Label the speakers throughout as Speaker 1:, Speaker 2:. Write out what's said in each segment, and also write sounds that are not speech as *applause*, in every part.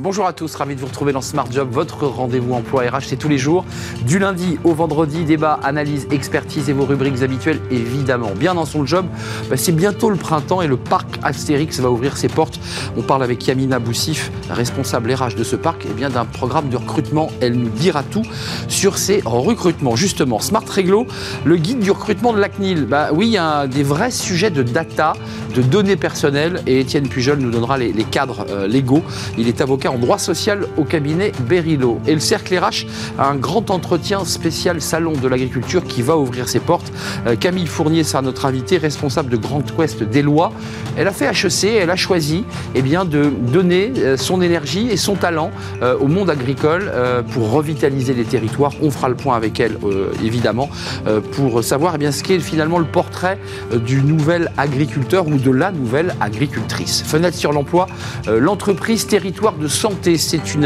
Speaker 1: Bonjour à tous, ravi de vous retrouver dans Smart Job, votre rendez-vous emploi RH, c'est tous les jours, du lundi au vendredi, débat, analyse, expertise et vos rubriques habituelles, évidemment. Bien dans son job, bah, c'est bientôt le printemps et le parc Astérix va ouvrir ses portes. On parle avec Yamina Boussif, responsable RH de ce parc, et bien d'un programme de recrutement. Elle nous dira tout sur ces recrutements. Justement, Smart Réglo, le guide du recrutement de la CNIL. Bah oui, il y a des vrais sujets de data, de données personnelles, et Étienne Pujol nous donnera les, cadres euh, légaux. Il est avocat en droit social au cabinet Berilo. Et le Cercle RH a un grand entretien spécial salon de l'agriculture qui va ouvrir ses portes. Euh, Camille Fournier sera notre invitée, responsable de Grand Ouest des lois. Elle a fait HEC, elle a choisi eh bien, de donner euh, son énergie et son talent euh, au monde agricole pour revitaliser les territoires. On fera le point avec elle, évidemment, pour savoir eh bien, ce qu'est finalement le portrait du nouvel agriculteur ou de la nouvelle agricultrice. Fenêtre sur l'emploi, l'entreprise territoire de santé. C'est une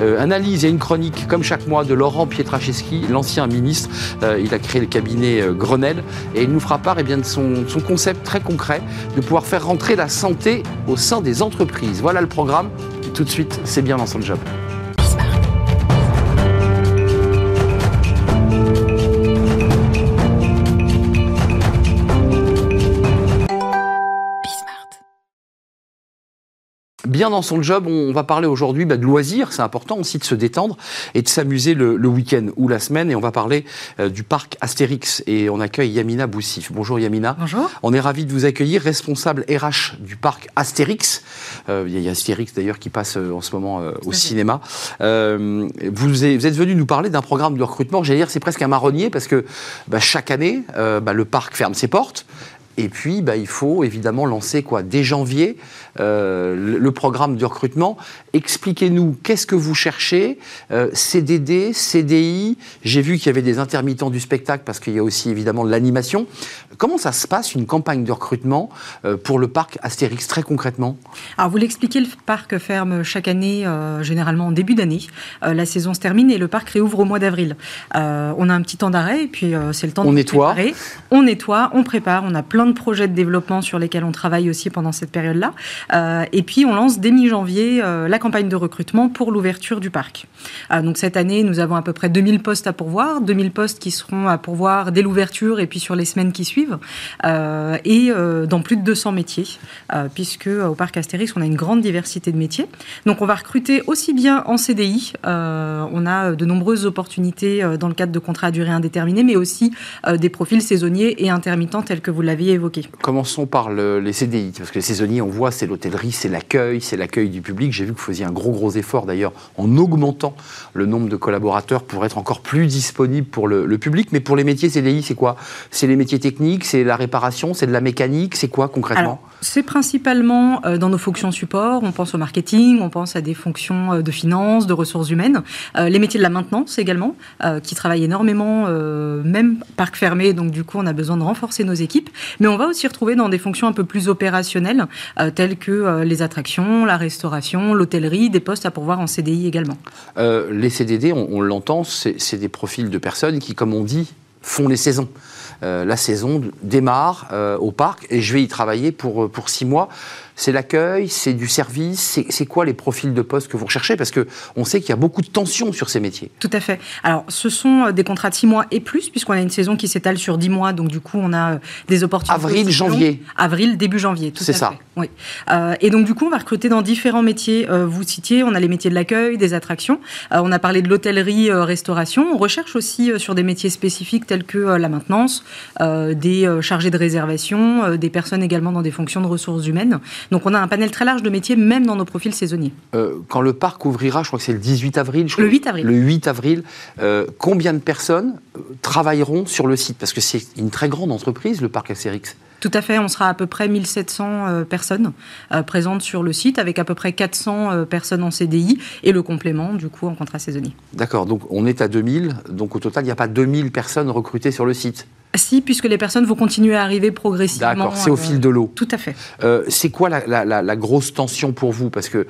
Speaker 1: euh, analyse et une chronique, comme chaque mois, de Laurent Pietraszewski, l'ancien ministre. Euh, il a créé le cabinet euh, Grenelle et il nous fera part eh de son, son concept très concret de pouvoir faire rentrer la santé au sein des entreprises. Voilà le programme. Tout de suite, c'est bien dans son job. Bien dans son job, on va parler aujourd'hui bah, de loisirs, c'est important aussi de se détendre et de s'amuser le, week-end ou la semaine. Et on va parler euh, du parc Astérix et on accueille Yamina Boussif. Bonjour Yamina.
Speaker 2: Bonjour.
Speaker 1: On est ravi de vous accueillir, responsable RH du parc Astérix. Euh, il y a Astérix d'ailleurs qui passe euh, en ce moment au cinéma. Vous, vous, êtes venu nous parler d'un programme de recrutement, j'allais dire c'est presque un marronnier parce que bah, chaque année, bah, le parc ferme ses portes. Et puis, bah, il faut évidemment lancer quoi? Dès janvier le programme de recrutement. Expliquez-nous qu'est-ce que vous cherchez, euh, CDD, CDI. J'ai vu qu'il y avait des intermittents du spectacle parce qu'il y a aussi évidemment de l'animation. Comment ça se passe une campagne de recrutement euh, pour le parc Astérix très concrètement?
Speaker 2: Alors vous l'expliquez, le parc ferme chaque année, généralement en début d'année. la saison se termine et le parc réouvre au mois d'avril. on a un petit temps d'arrêt et puis c'est le temps
Speaker 1: on de nettoie. préparer.
Speaker 2: On nettoie, on prépare, on a plein de projets de développement sur lesquels on travaille aussi pendant cette période-là. Euh, et puis, on lance dès mi-janvier euh, la campagne de recrutement pour l'ouverture du parc. Euh, donc, cette année, nous avons à peu près 2000 postes à pourvoir, 2000 postes qui seront à pourvoir dès l'ouverture et puis sur les semaines qui suivent, et dans plus de 200 métiers, puisque au parc Astérix, on a une grande diversité de métiers. Donc, on va recruter aussi bien en CDI, on a de nombreuses opportunités dans le cadre de contrats à durée indéterminée, mais aussi des profils saisonniers et intermittents tels que vous l'aviez évoqué.
Speaker 1: Commençons par les CDI, parce que les saisonniers, on voit, c'est l'hôtellerie, c'est l'accueil, c'est l'accueil du public. J'ai vu que vous faisiez un gros, gros effort d'ailleurs en augmentant le nombre de collaborateurs pour être encore plus disponible pour le, public. Mais pour les métiers CDI, c'est quoi? C'est les métiers techniques, c'est la réparation, c'est de la mécanique, c'est quoi concrètement?
Speaker 2: C'est principalement euh, dans nos fonctions support. On pense au marketing, on pense à des fonctions euh, de finance, de ressources humaines. Euh, les métiers de la maintenance également, qui travaillent énormément, même parc fermé. Donc du coup, on a besoin de renforcer nos équipes. Mais on va aussi retrouver dans des fonctions un peu plus opérationnelles, telles que euh, les attractions, la restauration, l'hôtellerie, des postes à pourvoir en CDI également.
Speaker 1: Euh, les CDD, on, l'entend, c'est des profils de personnes qui, comme on dit, font les saisons. Euh, la saison démarre au parc et je vais y travailler pour, pour six mois. C'est l'accueil, c'est du service, c'est quoi les profils de poste que vous recherchez? Parce qu'on sait qu'il y a beaucoup de tensions sur ces métiers.
Speaker 2: Tout à fait. Alors, ce sont des contrats de 6 mois et plus, puisqu'on a une saison qui s'étale sur 10 mois, donc du coup, on a des opportunités.
Speaker 1: Avril, janvier.
Speaker 2: Avril, début janvier,
Speaker 1: tout C'est ça.
Speaker 2: Oui. Euh, et donc, du coup, on va recruter dans différents métiers. vous citiez, on a les métiers de l'accueil, des attractions. on a parlé de l'hôtellerie, restauration. On recherche aussi sur des métiers spécifiques tels que la maintenance, des chargés de réservation, des personnes également dans des fonctions de ressources humaines. Donc on a un panel très large de métiers, même dans nos profils saisonniers.
Speaker 1: Euh, quand le parc ouvrira, je crois que c'est le 18 avril.
Speaker 2: le 8 avril.
Speaker 1: Le 8 avril. Euh, combien de personnes euh, travailleront sur le site? Parce que c'est une très grande entreprise, le parc Astérix.
Speaker 2: Tout à fait, on sera à peu près 1700 personnes présentes sur le site, avec à peu près 400 personnes en CDI et le complément, du coup, en contrat saisonnier.
Speaker 1: D'accord, donc on est à 2000, donc au total, il n'y a pas 2000 personnes recrutées sur le site
Speaker 2: Si, puisque les personnes vont continuer à arriver progressivement.
Speaker 1: D'accord, c'est au fil de l'eau.
Speaker 2: Tout à fait.
Speaker 1: c'est quoi la, grosse tension pour vous? Parce que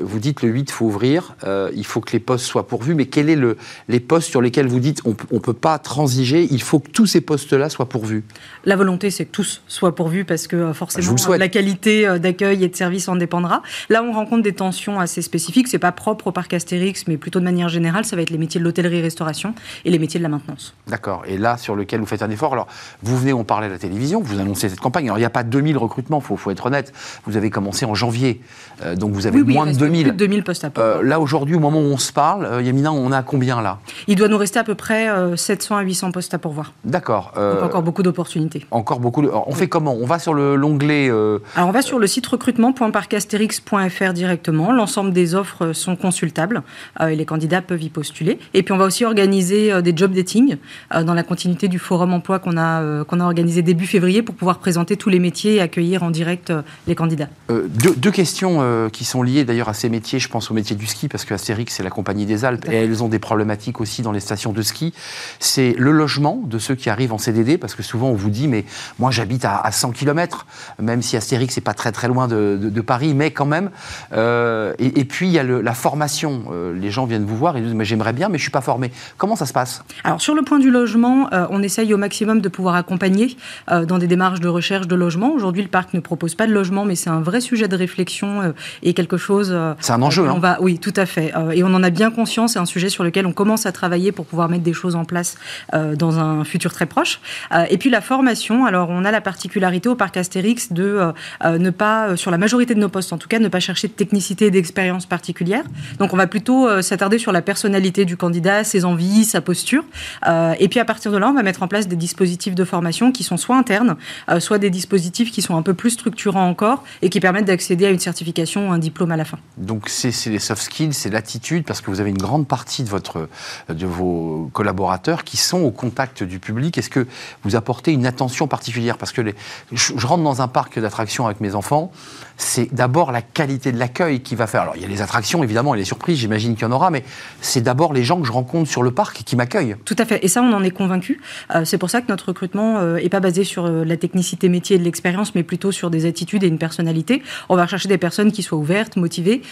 Speaker 1: vous dites le 8, il faut ouvrir, il faut que les postes soient pourvus, mais quels sont le, les postes sur lesquels vous dites on ne peut pas transiger, il faut que tous ces postes-là soient pourvus?
Speaker 2: La volonté, c'est que tous soient pourvus parce que forcément la qualité d'accueil et de service en dépendra. Là, on rencontre des tensions assez spécifiques. C'est pas propre au parc Astérix, mais plutôt de manière générale, ça va être les métiers de l'hôtellerie-restauration et les métiers de la maintenance.
Speaker 1: D'accord. Et là, sur lequel vous faites un effort. Alors, vous venez, on parlait à la télévision, vous annoncez cette campagne. Alors, il n'y a pas 2000 recrutements, il faut, faut, être honnête. Vous avez commencé en janvier, euh, donc vous avez moins de 2000.
Speaker 2: Plus de 2000 postes à euh,
Speaker 1: Là, aujourd'hui, au moment où on se parle, euh, Yamina, on a combien là?
Speaker 2: Il doit nous rester à peu près 700 à 800 postes à pourvoir.
Speaker 1: D'accord.
Speaker 2: donc, encore beaucoup d'opportunités.
Speaker 1: Encore beaucoup. De... on fait comment? On va sur l'onglet.
Speaker 2: Alors, on va sur le site recrutement.parcastérix.fr directement. L'ensemble des offres sont consultables et les candidats peuvent y postuler. Et puis, on va aussi organiser des job dating dans la continuité du forum emploi qu'on a, qu'on a organisé début février pour pouvoir présenter tous les métiers et accueillir en direct les candidats.
Speaker 1: deux, deux, questions qui sont liées d'ailleurs à ces métiers. Je pense au métier du ski parce que Astérix, c'est la compagnie des Alpes et elles ont des problématiques aussi dans les stations de ski. C'est le logement de ceux qui arrivent en CDD parce que souvent on vous dit mais moi j'habite à, 100 km, même si Astérix c'est pas très très loin de, Paris, mais quand même. Euh, et, puis il y a la formation. Euh, les gens viennent vous voir et disent mais j'aimerais bien mais je suis pas formé. Comment ça se passe?
Speaker 2: Alors sur le point du logement, euh, on essaye au maximum de pouvoir accompagner dans des démarches de recherche de logement. Aujourd'hui le parc ne propose pas de logement mais c'est un vrai sujet de réflexion et quelque chose.
Speaker 1: c'est un enjeu.
Speaker 2: On hein. va, oui, tout à fait. et on en a bien conscience. C'est un sujet sur lequel on commence à travailler pour pouvoir mettre des choses en place dans un futur très proche. et puis la formation. Alors on a la particularité au parc Astérix de ne pas, sur la majorité de nos postes en tout cas, ne pas chercher de technicité et d'expérience particulière. Donc on va plutôt s'attarder sur la personnalité du candidat, ses envies, sa posture. et puis à partir de là, on va mettre en place des dispositifs de formation qui sont soit internes, soit des dispositifs qui sont un peu plus structurants encore et qui permettent d'accéder à une certification ou un diplôme à la fin.
Speaker 1: Donc c'est les soft skills, c'est l'attitude, parce que vous avez une grande partie de, votre, de vos collaborateurs qui sont au contact du public. Est-ce que vous apportez une attention particulière? Parce que les, je, rentre dans un parc d'attractions avec mes enfants, c'est d'abord la qualité de l'accueil qui va faire. Alors il y a les attractions évidemment et les surprises, j'imagine qu'il y en aura, mais c'est d'abord les gens que je rencontre sur le parc qui m'accueillent.
Speaker 2: Tout à fait, et ça on en est convaincu. Euh, c'est pour ça que notre recrutement n'est euh, pas basé sur euh, la technicité métier et de l'expérience, mais plutôt sur des attitudes et une personnalité. On va rechercher des personnes qui soient ouvertes, motivées,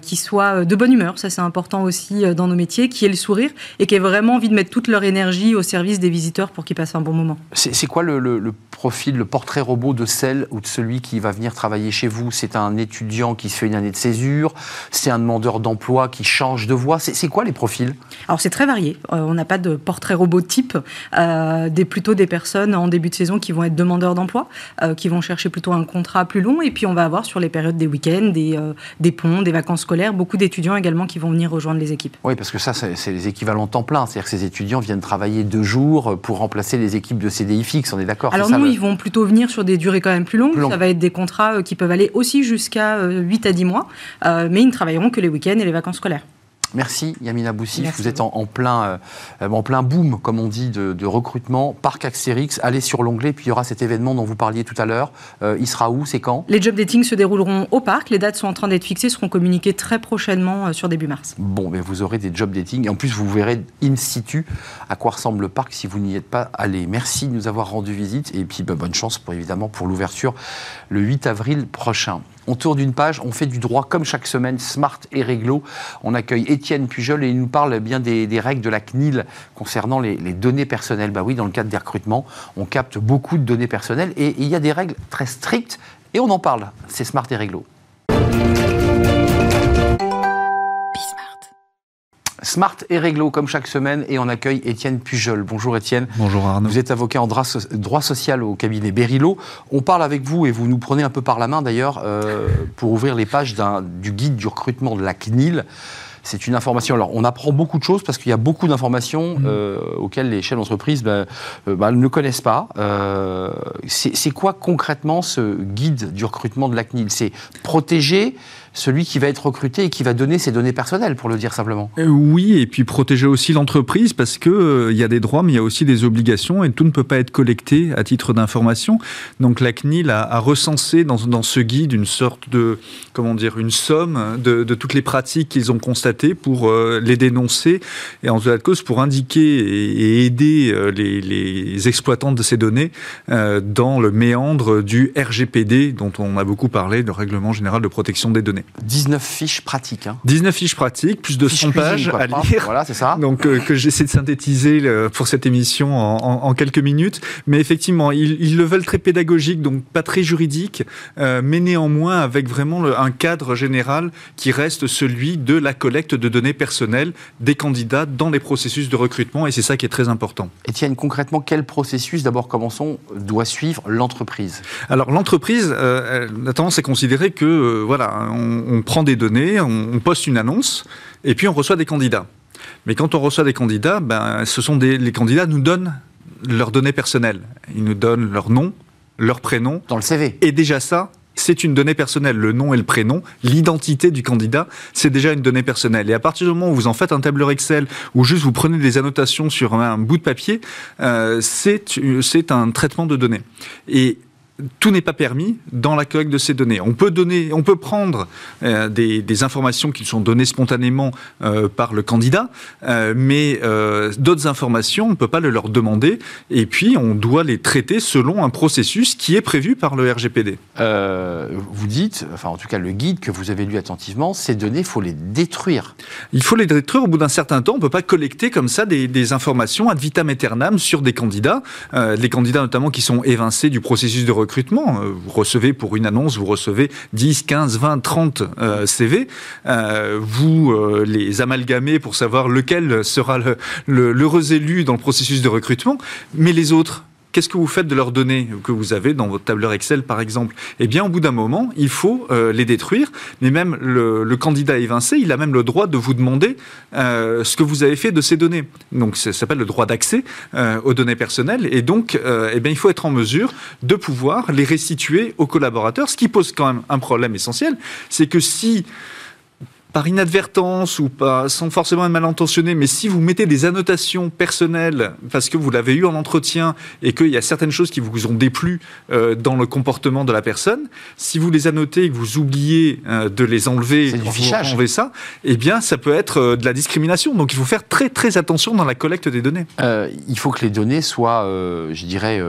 Speaker 2: qui soient de bonne humeur, ça c'est important aussi dans nos métiers, qui aient le sourire et qui aient vraiment envie de mettre toute leur énergie au service des visiteurs pour qu'ils passent un bon moment.
Speaker 1: C'est quoi le, profil, le portrait robot de celle ou de celui qui va venir travailler chez vous? C'est un étudiant qui se fait une année de césure C'est un demandeur d'emploi qui change de voie C'est quoi les profils?
Speaker 2: Alors c'est très varié. Euh, on n'a pas de portrait robot type. Euh, des, plutôt des personnes en début de saison qui vont être demandeurs d'emploi, euh, qui vont chercher plutôt un contrat plus long. Et puis on va avoir sur les périodes des week-ends, des, des ponts, des vacances scolaires, beaucoup d'étudiants également qui vont venir rejoindre les équipes.
Speaker 1: Oui, parce que ça, c'est les équivalents temps plein. C'est-à-dire que ces étudiants viennent travailler deux jours pour remplacer les équipes de CDI fixe, on est d'accord
Speaker 2: Alors nous, ils vont plutôt venir sur des durées quand même plus longues. Ça va être des contrats qui peuvent aller aussi jusqu'à 8 à 10 mois, mais ils ne travailleront que les week-ends et les vacances scolaires.
Speaker 1: Merci Yamina Boussif. Vous êtes en, plein, euh, en plein boom, comme on dit, de, recrutement. Parc Axérix, allez sur l'onglet, puis il y aura cet événement dont vous parliez tout à l'heure. Euh, il sera où C'est quand?
Speaker 2: Les job dating se dérouleront au parc. Les dates sont en train d'être fixées, seront communiquées très prochainement euh, sur début mars.
Speaker 1: Bon, mais vous aurez des job dating. Et en plus, vous verrez in situ à quoi ressemble le parc si vous n'y êtes pas allé. Merci de nous avoir rendu visite. Et puis, bah, bonne chance, pour, évidemment, pour l'ouverture le 8 avril prochain. On tourne d'une page, on fait du droit comme chaque semaine, smart et réglo. On accueille Étienne Pujol et il nous parle bien des, règles de la CNIL concernant les, données personnelles. Bah oui, dans le cadre des recrutements, on capte beaucoup de données personnelles et il y a des règles très strictes et on en parle. C'est smart et réglo. Smart et réglo comme chaque semaine et on accueille Étienne Pujol. Bonjour Étienne.
Speaker 3: Bonjour Arnaud.
Speaker 1: Vous êtes avocat en droit, social au cabinet Berilo. On parle avec vous et vous nous prenez un peu par la main d'ailleurs euh, pour ouvrir les pages du guide du recrutement de la CNIL. C'est une information. Alors, on apprend beaucoup de choses parce qu'il y a beaucoup d'informations mmh. euh, auxquelles les chefs d'entreprise ben, euh, ben, ne connaissent pas. c'est quoi concrètement ce guide du recrutement de la CNIL? C'est protéger celui qui va être recruté et qui va donner ses données personnelles, pour le dire simplement.
Speaker 3: Euh, oui, et puis protéger aussi l'entreprise parce que euh, il y a des droits, mais il y a aussi des obligations et tout ne peut pas être collecté à titre d'information. Donc la CNIL a, recensé dans, ce guide une sorte de, comment dire, une somme de, de toutes les pratiques qu'ils ont constatées pour euh, les dénoncer et en de cause pour indiquer et, aider les, les, exploitants de ces données dans le méandre du RGPD dont on a beaucoup parlé, le Règlement général de protection des données.
Speaker 1: 19 fiches pratiques. Hein.
Speaker 3: 19 fiches pratiques, plus de 100 pages à lire.
Speaker 1: Voilà, c'est ça. *laughs*
Speaker 3: Donc, euh, que j'essaie de synthétiser pour cette émission en, quelques minutes. Mais effectivement, ils, le veulent très pédagogique, donc pas très juridique, euh, mais néanmoins avec vraiment un cadre général qui reste celui de la collecte de données personnelles des candidats dans les processus de recrutement. Et c'est ça qui est très important.
Speaker 1: Etienne, concrètement, quel processus, d'abord commençons, doit suivre l'entreprise
Speaker 3: Alors, l'entreprise, euh, la tendance est considérer que, voilà, on, prend des données, on poste une annonce, et puis on reçoit des candidats. Mais quand on reçoit des candidats, ben, ce sont des, les candidats nous donnent leurs données personnelles. Ils nous donnent leur nom, leur prénom.
Speaker 1: Dans le CV.
Speaker 3: Et déjà ça, c'est une donnée personnelle. Le nom et le prénom, l'identité du candidat, c'est déjà une donnée personnelle. Et à partir du moment où vous en faites un tableur Excel ou juste vous prenez des annotations sur un bout de papier, euh, c'est un traitement de données. Et tout n'est pas permis dans la collecte de ces données. On peut, donner, on peut prendre euh, des, informations qui sont données spontanément euh, par le candidat, euh, mais d'autres informations, on ne peut pas le leur demander, et puis on doit les traiter selon un processus qui est prévu par le RGPD.
Speaker 1: vous dites, enfin en tout cas le guide que vous avez lu attentivement, ces données, il faut les détruire.
Speaker 3: Il faut les détruire au bout d'un certain temps. On ne peut pas collecter comme ça des, des, informations ad vitam aeternam sur des candidats, les candidats notamment qui sont évincés du processus de recrutement. Euh, vous recevez pour une annonce, vous recevez 10, 15, 20, 30 CV. vous euh, les amalgamez pour savoir lequel sera l'heureux élu dans le processus de recrutement. Mais les autres, Qu'est-ce que vous faites de leurs données que vous avez dans votre tableur Excel, par exemple? Eh bien, au bout d'un moment, il faut euh, les détruire. Mais même le, candidat évincé, il a même le droit de vous demander euh, ce que vous avez fait de ces données. Donc, ça s'appelle le droit d'accès euh, aux données personnelles. Et donc, eh bien, il faut être en mesure de pouvoir les restituer aux collaborateurs. Ce qui pose quand même un problème essentiel, c'est que si par inadvertance ou pas, sans forcément être mal intentionné, mais si vous mettez des annotations personnelles parce que vous l'avez eu en entretien et qu'il y a certaines choses qui vous ont déplu euh, dans le comportement de la personne, si vous les annotez et que vous oubliez euh, de les enlever,
Speaker 1: du fichage.
Speaker 3: enlever ça, eh bien, ça peut être euh, de la discrimination. Donc, il faut faire très très attention dans la collecte des données.
Speaker 1: il faut que les données soient, je dirais,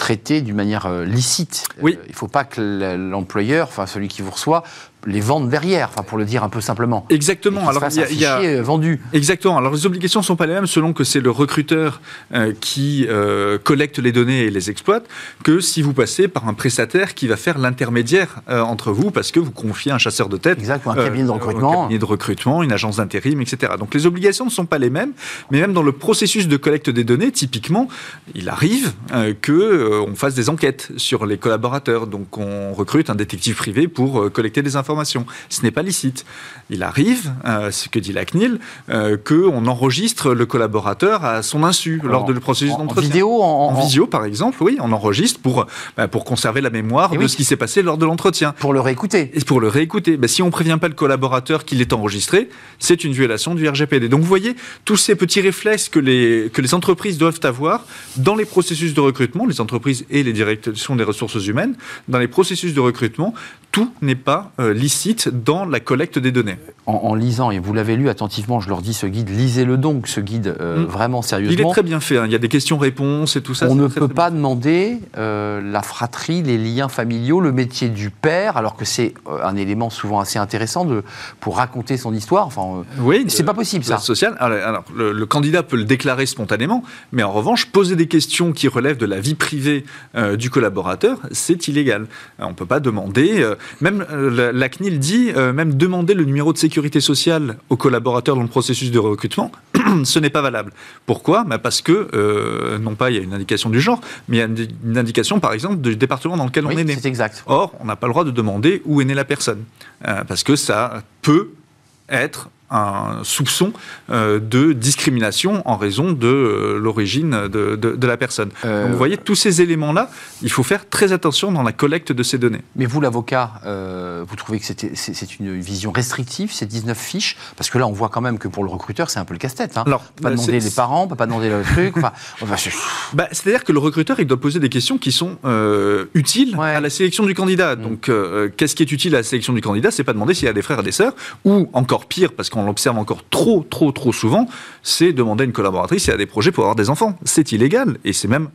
Speaker 1: traitées d'une manière licite.
Speaker 3: Oui.
Speaker 1: il ne faut pas que l'employeur, enfin celui qui vous reçoit, les vendre derrière, enfin pour le dire un peu simplement.
Speaker 3: Exactement.
Speaker 1: Alors il y, a, euh, vendu.
Speaker 3: Exactement. Alors les obligations sont pas les mêmes selon que c'est le recruteur euh, qui euh, collecte les données et les exploite, que si vous passez par un prestataire qui va faire l'intermédiaire entre vous parce que vous confiez un chasseur de tête,
Speaker 1: exact, un cabinet de recrutement,
Speaker 3: un cabinet de recrutement, une agence d'intérim, etc. Donc les obligations ne sont pas les mêmes, mais même dans le processus de collecte des données, typiquement, il arrive que on fasse des enquêtes sur les collaborateurs. Donc on recrute un détective privé pour collecter des informations ce n'est pas licite. Il arrive, euh, ce que dit la CNIL, euh, qu'on enregistre le collaborateur à son insu lors du processus d'entretien.
Speaker 1: En vidéo
Speaker 3: en, visio, par exemple, oui, on enregistre pour, bah, pour conserver la mémoire de ce qui s'est passé lors de l'entretien.
Speaker 1: Pour le réécouter.
Speaker 3: Et pour le réécouter. Bah, si on ne prévient pas le collaborateur qu'il est enregistré, c'est une violation du RGPD. Donc vous voyez, tous ces petits réflexes que les, que les entreprises doivent avoir dans les processus de recrutement, les entreprises et les directions des ressources humaines, dans les processus de recrutement, tout n'est pas euh, licite dans la collecte des données.
Speaker 1: En, lisant, et vous l'avez lu attentivement, je leur dis ce guide, lisez-le donc, ce guide euh, mm. vraiment sérieusement.
Speaker 3: Il est très bien fait, hein. il y a des questions-réponses et tout ça.
Speaker 1: On ne peut pas demander euh, la fratrie, les liens familiaux, le métier du père, alors que c'est un élément souvent assez intéressant de, pour raconter son histoire. Enfin,
Speaker 3: oui,
Speaker 1: c'est pas possible ça.
Speaker 3: Social. Alors, le, candidat peut le déclarer spontanément, mais en revanche, poser des questions qui relèvent de la vie privée du collaborateur, c'est illégal. On ne peut pas demander même euh, la, CNIL dit, euh, même demander le numéro de sécurité sociale aux collaborateurs dans le processus de recrutement, *clears throat* ce n'est pas valable. Pourquoi? Bah, Parce que, euh, non pas il y a une indication du genre, mais il y a une, indication, par exemple, du département dans lequel on est né.
Speaker 1: C'est exact.
Speaker 3: Or, on n'a pas le droit de demander où est née la personne, parce que ça peut être un soupçon de discrimination en raison de l'origine de, de, la personne. Donc, vous voyez, tous ces éléments-là, il faut faire très attention dans la collecte de ces données.
Speaker 1: Mais vous, l'avocat, vous trouvez que c'est une vision restrictive, ces 19 fiches? Parce que là, on voit quand même que pour le recruteur, c'est un peu le casse-tête. Hein. Alors, pas demander les parents, on peut pas demander le truc.
Speaker 3: bah, C'est-à-dire que le recruteur, il doit poser des questions qui sont euh, utiles à la sélection du candidat. Mm. Donc, euh, qu'est-ce qui est utile à la sélection du candidat? C'est pas demander s'il y a des frères et des sœurs, ou encore pire, parce qu'on l'observe encore trop, trop, trop souvent, c'est demander à une collaboratrice y a des projets pour avoir des enfants. C'est illégal, et c'est même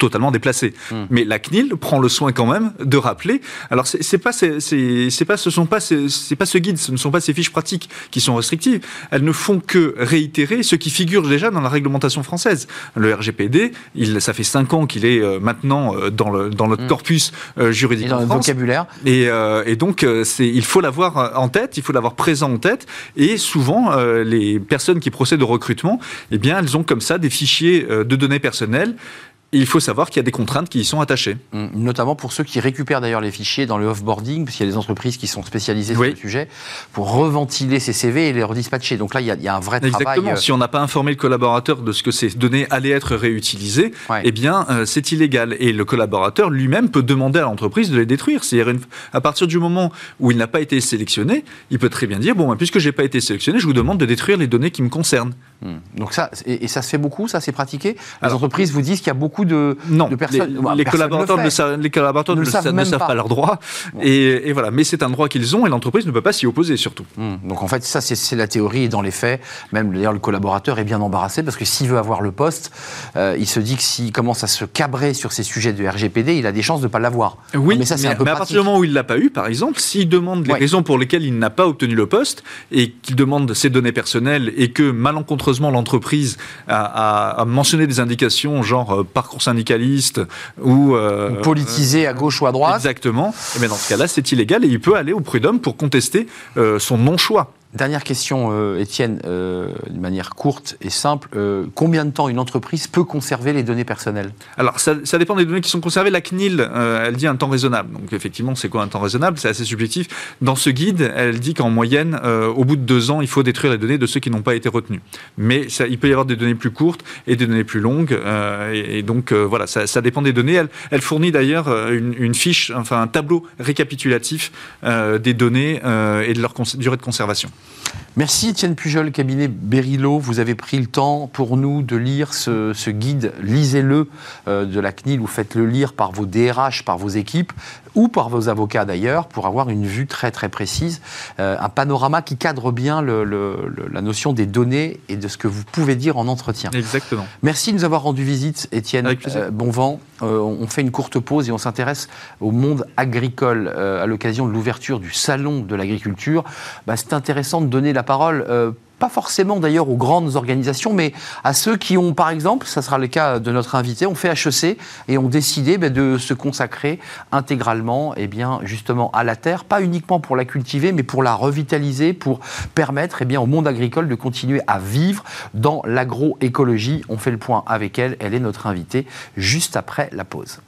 Speaker 3: totalement déplacé. Hmm. Mais la CNIL prend le soin quand même de rappeler. Alors c'est pas c'est pas ce sont pas c'est pas ce guide, ce ne sont pas ces fiches pratiques qui sont restrictives. Elles ne font que réitérer ce qui figure déjà dans la réglementation française. Le RGPD, il ça fait cinq ans qu'il est euh, maintenant euh, dans le dans notre hmm. corpus euh, juridique et dans
Speaker 1: le vocabulaire.
Speaker 3: Et, et donc c'est il faut l'avoir en tête, il faut l'avoir présent en tête. Et souvent les personnes qui procèdent au recrutement, eh bien elles ont comme ça des fichiers de données personnelles il faut savoir qu'il y a des contraintes qui y sont attachées.
Speaker 1: Mmh. Notamment pour ceux qui récupèrent d'ailleurs les fichiers dans le offboarding, parce qu'il y a des entreprises qui sont spécialisées sur le sujet, pour reventiler ces CV et les redispatcher. Donc là, il y a, un vrai
Speaker 3: travail.
Speaker 1: Exactement.
Speaker 3: Euh, si on n'a pas informé le collaborateur de ce que ces données allaient être réutilisées, eh bien, euh, c'est illégal. Et le collaborateur lui-même peut demander à l'entreprise de les détruire. C'est-à-dire, à partir du moment où il n'a pas été sélectionné, il peut très bien dire, bon, puisque je n'ai pas été sélectionné, je vous demande de détruire les données qui me concernent.
Speaker 1: Mmh. Donc ça, et, ça se fait beaucoup, ça, c'est pratiqué? Les entreprises vous disent qu'il y a beaucoup de,
Speaker 3: non, personnes. Les, collaborateurs, ne, savent, les collaborateurs ne, savent, pas. leurs droits. Et, voilà. Mais c'est un droit qu'ils ont et l'entreprise ne peut pas s'y opposer, surtout.
Speaker 1: Mmh. Donc en fait, ça, c'est la théorie. Et dans les faits, même d'ailleurs, le collaborateur est bien embarrassé parce que s'il veut avoir le poste, euh, il se dit que s'il commence à se cabrer sur ces sujets de RGPD, il a des chances de ne pas l'avoir.
Speaker 3: Oui, mais, ça, mais, un peu mais à partir du moment où il ne l'a pas eu, par exemple, s'il demande les raisons pour lesquelles il n'a pas obtenu le poste et qu'il demande ses données personnelles et que malencontreusement l'entreprise a, mentionné des indications genre euh, parcours syndicaliste ou,
Speaker 1: euh, politisé à gauche ou à droite.
Speaker 3: Exactement. Et eh bien dans ce cas-là, c'est illégal et il peut aller au prud'homme pour contester euh, son non-choix.
Speaker 1: Dernière question, euh, Étienne, euh, de manière courte et simple. Euh, combien de temps une entreprise peut conserver les données personnelles?
Speaker 3: Alors, ça, dépend des données qui sont conservées. La CNIL, elle dit un temps raisonnable. Donc, effectivement, c'est quoi un temps raisonnable? C'est assez subjectif. Dans ce guide, elle dit qu'en moyenne, au bout de deux ans, il faut détruire les données de ceux qui n'ont pas été retenus. Mais il peut y avoir des données plus courtes et des données plus longues. Et, donc, voilà, ça, dépend des données. Elle, fournit d'ailleurs une, fiche, enfin un tableau récapitulatif des données et de leur durée de conservation.
Speaker 1: Merci Étienne Pujol, cabinet Berilo. Vous avez pris le temps pour nous de lire ce, guide. Lisez-le euh, de la CNIL ou faites-le lire par vos DRH, par vos équipes ou par vos avocats d'ailleurs, pour avoir une vue très très précise, euh, un panorama qui cadre bien la notion des données et de ce que vous pouvez dire en entretien.
Speaker 3: Exactement.
Speaker 1: Merci de nous avoir rendu visite, Étienne. Avec euh, bon vent. on fait une courte pause et on s'intéresse au monde agricole à l'occasion de l'ouverture du salon de l'agriculture. Bah, c'est intéressant de donner la parole euh, pas forcément d'ailleurs aux grandes organisations, mais à ceux qui ont, par exemple, ça sera le cas de notre invité, ont fait HEC et ont décidé ben, de se consacrer intégralement, et eh bien, justement, à la terre, pas uniquement pour la cultiver, mais pour la revitaliser, pour permettre, et eh au monde agricole de continuer à vivre dans l'agroécologie. On fait le point avec elle. Elle est notre invitée juste après la pause.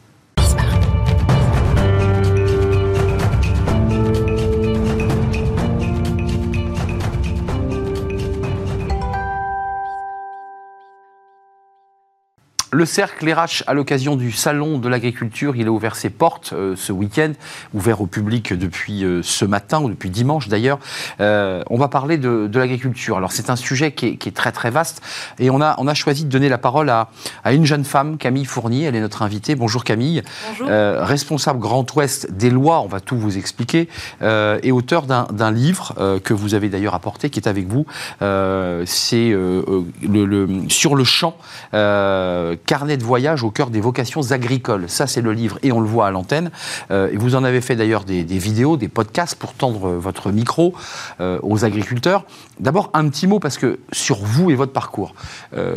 Speaker 1: Le cercle RH, à l'occasion du Salon de l'agriculture, il a ouvert ses portes euh, ce week-end, ouvert au public depuis euh, ce matin, ou depuis dimanche d'ailleurs. Euh, on va parler de, l'agriculture. Alors c'est un sujet qui est, très très vaste, et on a, on a choisi de donner la parole à, à une jeune femme, Camille Fournier, elle est notre invitée. Bonjour Camille.
Speaker 4: Bonjour.
Speaker 1: responsable Grand Ouest des lois, on va tout vous expliquer, et auteur d'un livre que vous avez d'ailleurs apporté, qui est avec vous. c'est le, le, Sur le champ Carnet de voyage au cœur des vocations agricoles. Ça, c'est le livre et on le voit à l'antenne. Euh, et vous en avez fait d'ailleurs des, vidéos, des podcasts pour tendre votre micro euh, aux agriculteurs. D'abord, un petit mot parce que sur vous et votre parcours, euh,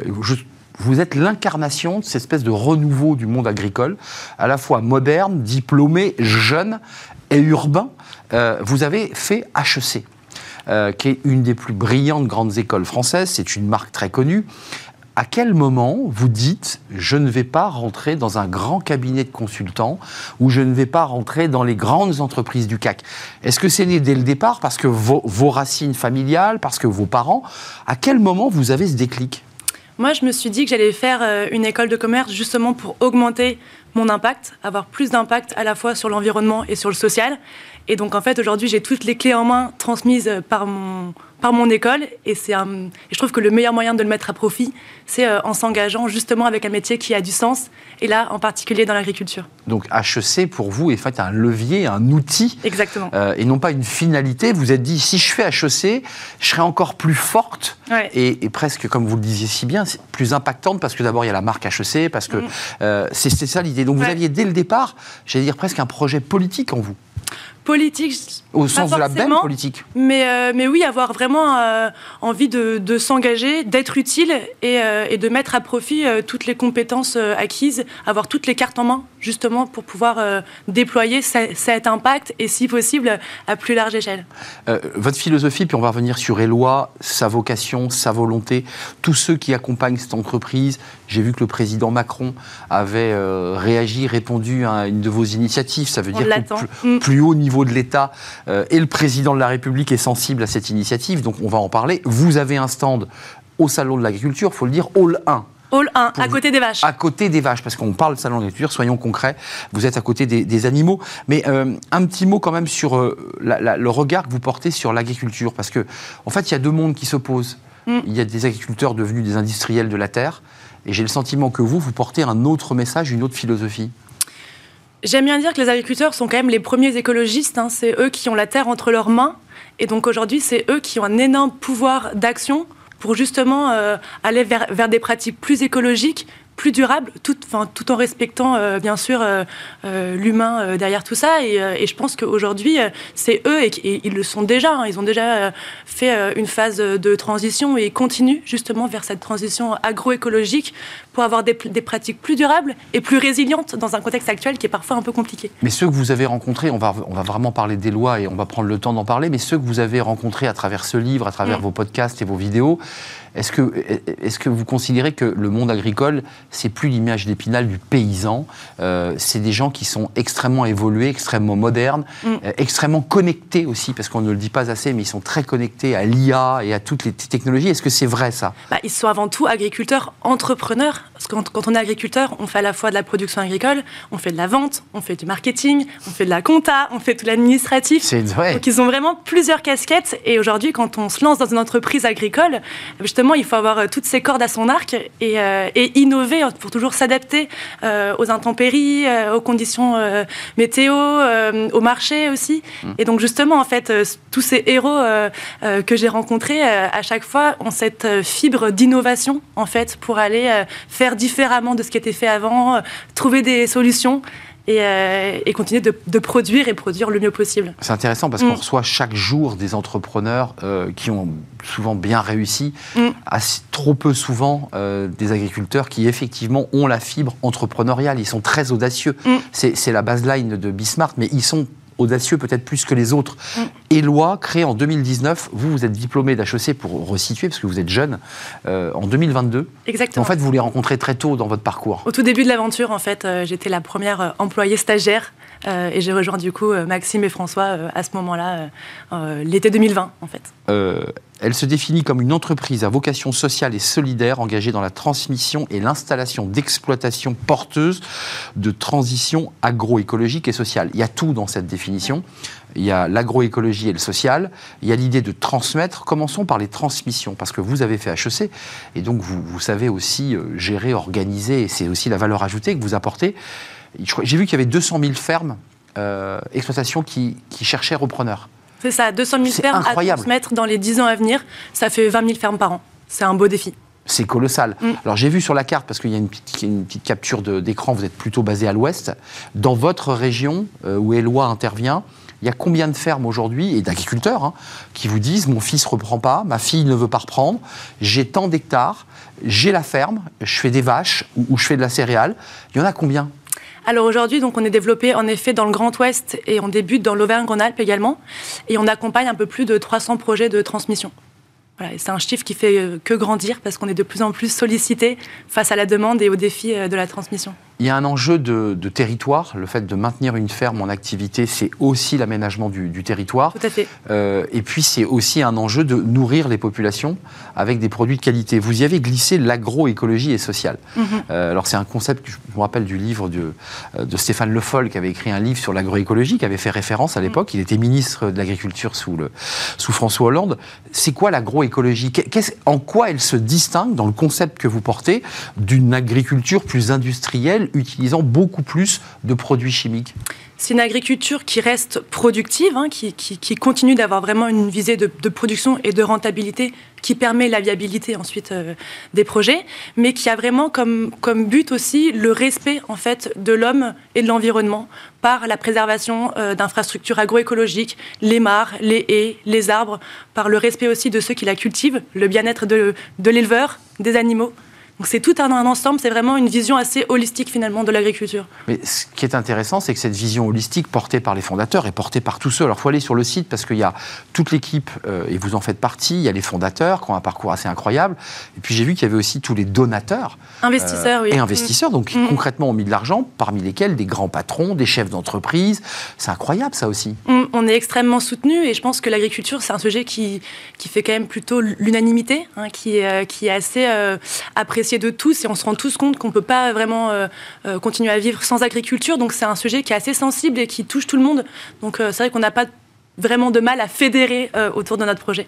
Speaker 1: vous êtes l'incarnation de cette espèce de renouveau du monde agricole, à la fois moderne, diplômé, jeune et urbain. vous avez fait HEC. qui est une des plus brillantes grandes écoles françaises, c'est une marque très connue. À quel moment vous dites je ne vais pas rentrer dans un grand cabinet de consultants ou je ne vais pas rentrer dans les grandes entreprises du CAC? Est-ce que c'est né dès le départ parce que vos, racines familiales, parce que vos parents? À quel moment vous avez ce déclic?
Speaker 4: Moi, je me suis dit que j'allais faire euh, une école de commerce justement pour augmenter mon impact, avoir plus d'impact à la fois sur l'environnement et sur le social. Et donc en fait aujourd'hui j'ai toutes les clés en main transmises par mon, par mon école et, c'est je trouve que le meilleur moyen de le mettre à profit c'est euh, en s'engageant justement avec un métier qui a du sens et là en particulier dans l'agriculture.
Speaker 1: Donc HEC pour vous est fait un levier, un outil
Speaker 4: Exactement.
Speaker 1: Euh, et non pas une finalité. Vous êtes dit si je fais HEC je serai encore plus forte
Speaker 4: Ouais.
Speaker 1: et, et presque comme vous le disiez si bien plus impactante parce que d'abord il y a la marque HEC parce que euh, c'est c'est ça l'idée. Donc vous aviez dès le départ j'allais dire presque un projet politique en vous
Speaker 4: Politique,
Speaker 1: au sens de la belle politique.
Speaker 4: mais, euh, mais oui, avoir vraiment euh, envie de, de s'engager, d'être utile et, euh, et de mettre à profit toutes les compétences acquises, avoir toutes les cartes en main, justement, pour pouvoir déployer ce- cet impact et, si possible, à plus large échelle.
Speaker 1: Votre philosophie, puis on va revenir sur Éloi, sa vocation, sa volonté, tous ceux qui accompagnent cette entreprise. J'ai vu que le président Macron avait réagi, répondu à une de vos initiatives. Ça veut
Speaker 4: On
Speaker 1: dire qu'au plus,
Speaker 4: Mm.
Speaker 1: plus haut niveau de l'État euh, et le président de la République est sensible à cette initiative. Donc on va en parler. Vous avez un stand au Salon de l'Agriculture, faut le dire, Hall 1.
Speaker 4: Hall 1,
Speaker 1: Pour
Speaker 4: à côté des vaches.
Speaker 1: À côté des vaches, parce qu'on parle de salon d'agriculture, soyons concrets, vous êtes à côté des, des animaux. Mais euh, un petit mot quand même sur euh, la- la- le regard que vous portez sur l'agriculture, parce que en fait, il y a deux mondes qui s'opposent.
Speaker 4: Mm.
Speaker 1: Il y a des agriculteurs devenus des industriels de la terre, et j'ai le sentiment que vous, vous portez un autre message, une autre philosophie.
Speaker 4: J'aime bien dire que les agriculteurs sont quand même les premiers écologistes. hein. C'est eux qui ont la terre entre leurs mains. Et donc aujourd'hui, c'est eux qui ont un énorme pouvoir d'action pour justement euh, aller vers, vers des pratiques plus écologiques, plus durables, tout, enfin, tout en respectant euh, bien sûr euh, euh, l'humain derrière tout ça. Et, et je pense qu'aujourd'hui, c'est eux, et, et ils le sont déjà, hein. ils ont déjà fait une phase de transition et ils continuent justement vers cette transition agroécologique pour avoir des, des pratiques plus durables et plus résilientes dans un contexte actuel qui est parfois un peu compliqué.
Speaker 1: Mais ceux que vous avez rencontrés, on va, on va vraiment parler des lois et on va prendre le temps d'en parler, mais ceux que vous avez rencontrés à travers ce livre, à travers
Speaker 4: Mm.
Speaker 1: vos podcasts et vos vidéos, est-ce que, est que vous considérez que le monde agricole, c'est plus l'image d'épinal du paysan euh, C'est des gens qui sont extrêmement évolués, extrêmement modernes,
Speaker 4: Mm.
Speaker 1: euh, extrêmement connectés aussi, parce qu'on ne le dit pas assez, mais ils sont très connectés à l'IA et à toutes les technologies. Est-ce que c'est vrai ça?
Speaker 4: Bah, ils sont avant tout agriculteurs, entrepreneurs. Parce que quand, quand on est agriculteur, on fait à la fois de la production agricole, on fait de la vente, on fait du marketing, on fait de la compta, on fait tout l'administratif.
Speaker 1: C'est vrai.
Speaker 4: Donc ils ont vraiment plusieurs casquettes. Et aujourd'hui, quand on se lance dans une entreprise agricole, justement, il faut avoir euh, toutes ces cordes à son arc et, euh, et innover pour toujours s'adapter euh, aux intempéries, aux conditions météo, au marché aussi. Et donc justement, en fait, tous ces héros que j'ai rencontrés, à chaque fois, ont cette fibre d'innovation, en fait, pour aller faire différemment de ce qui était fait avant, trouver des solutions. Et, euh, et continuer de, de produire et produire le mieux possible.
Speaker 1: C'est intéressant parce
Speaker 4: Mm.
Speaker 1: qu'on reçoit chaque jour des entrepreneurs euh, qui ont souvent bien réussi,
Speaker 4: Mm.
Speaker 1: trop peu souvent euh, des agriculteurs qui effectivement ont la fibre entrepreneuriale. Ils sont très audacieux.
Speaker 4: Mm.
Speaker 1: C'est c'est la baseline de Bismarck, mais ils sont audacieux peut-être plus que les autres.
Speaker 4: Mm.
Speaker 1: Éloi, créé en 2019, vous, vous êtes diplômé d'HEC pour resituer, parce que vous êtes jeune, euh, en 2022.
Speaker 4: Exactement.
Speaker 1: En fait, vous les rencontrez très tôt dans votre parcours.
Speaker 4: Au tout début de l'aventure, en fait, euh, j'étais la première euh, employée stagiaire euh, et j'ai rejoint du coup Maxime et François à ce moment-là, l'été 2020, en fait.
Speaker 1: Elle se définit comme une entreprise à vocation sociale et solidaire engagée dans la transmission et l'installation d'exploitations porteuses de transition agroécologique et sociale. Il y a tout dans cette définition. Il y a l'agroécologie et le social. Il y a l'idée de transmettre. Commençons par les transmissions, parce que vous avez fait HEC, et donc vous, savez aussi euh, gérer, organiser, et c'est aussi la valeur ajoutée que vous apportez. J'ai vu qu'il y avait 200 000 fermes, euh, exploitations qui, qui cherchaient repreneurs.
Speaker 4: C'est ça, 200 000
Speaker 1: C'est
Speaker 4: fermes
Speaker 1: incroyable.
Speaker 4: à transmettre dans les 10 ans à venir. Ça fait 20 000 fermes par an. C'est un beau défi.
Speaker 1: C'est colossal.
Speaker 4: Mm.
Speaker 1: Alors j'ai vu sur la carte, parce qu'il y a une petite, une petite capture d'écran, vous êtes plutôt basé à l'ouest. Dans votre région, euh, où Éloi intervient, il y a combien de fermes aujourd'hui, et d'agriculteurs, hein, qui vous disent mon fils reprend pas, ma fille ne veut pas reprendre, j'ai tant d'hectares, j'ai la ferme, je fais des vaches ou, ou je fais de la céréale. Il y en a combien?
Speaker 4: Alors aujourd'hui, donc, on est développé en effet dans le Grand Ouest et on débute dans l'Auvergne-Rhône-Alpes également. Et on accompagne un peu plus de 300 projets de transmission. Voilà, c'est un chiffre qui fait euh, que grandir parce qu'on est de plus en plus sollicité face à la demande et aux défis euh, de la transmission.
Speaker 1: Il y a un enjeu de, territoire. Le fait de maintenir une ferme en activité, c'est aussi l'aménagement du, territoire.
Speaker 4: Tout à fait.
Speaker 1: Euh, et puis, c'est aussi un enjeu de nourrir les populations avec des produits de qualité. Vous y avez glissé l'agroécologie et sociale. Mhm. alors, c'est un concept, je me rappelle du livre de, de, Stéphane Le Foll, qui avait écrit un livre sur l'agroécologie, qui avait fait référence à mhm. l'époque. Il était ministre de l'Agriculture sous, sous François Hollande. C'est quoi l'agroécologie? Écologie, en quoi elle se distingue dans le concept que vous portez d'une agriculture plus industrielle utilisant beaucoup plus de produits chimiques
Speaker 4: c'est une agriculture qui reste productive, hein, qui, continue d'avoir vraiment une visée de, production et de rentabilité qui permet la viabilité ensuite euh, des projets, mais qui a vraiment comme, but aussi le respect en fait de l'homme et de l'environnement par la préservation euh, d'infrastructures agroécologiques, les mares, les haies, les arbres, par le respect aussi de ceux qui la cultivent, le bien-être de l'éleveur, des animaux. Donc c'est tout un, ensemble, c'est vraiment une vision assez holistique finalement de l'agriculture.
Speaker 1: Mais ce qui est intéressant, c'est que cette vision holistique portée par les fondateurs est portée par tous ceux. Alors il faut aller sur le site parce qu'il y a toute l'équipe, euh, et vous en faites partie, il y a les fondateurs qui ont un parcours assez incroyable, et puis j'ai vu qu'il y avait aussi tous les donateurs.
Speaker 4: Investisseurs,
Speaker 1: euh,
Speaker 4: oui.
Speaker 1: Et investisseurs, donc mm. concrètement ont mis de l'argent, parmi lesquels des grands patrons, des chefs d'entreprise. C'est incroyable ça aussi.
Speaker 4: Mm, on est extrêmement soutenu et je pense que l'agriculture, c'est un sujet qui, qui fait quand même plutôt l'unanimité, hein, qui, euh, qui est assez apprécié de tous et on se rend tous compte qu'on ne peut pas vraiment euh, euh, continuer à vivre sans agriculture. Donc c'est un sujet qui est assez sensible et qui touche tout le monde. Donc euh, c'est vrai qu'on n'a pas vraiment de mal à fédérer autour de notre projet.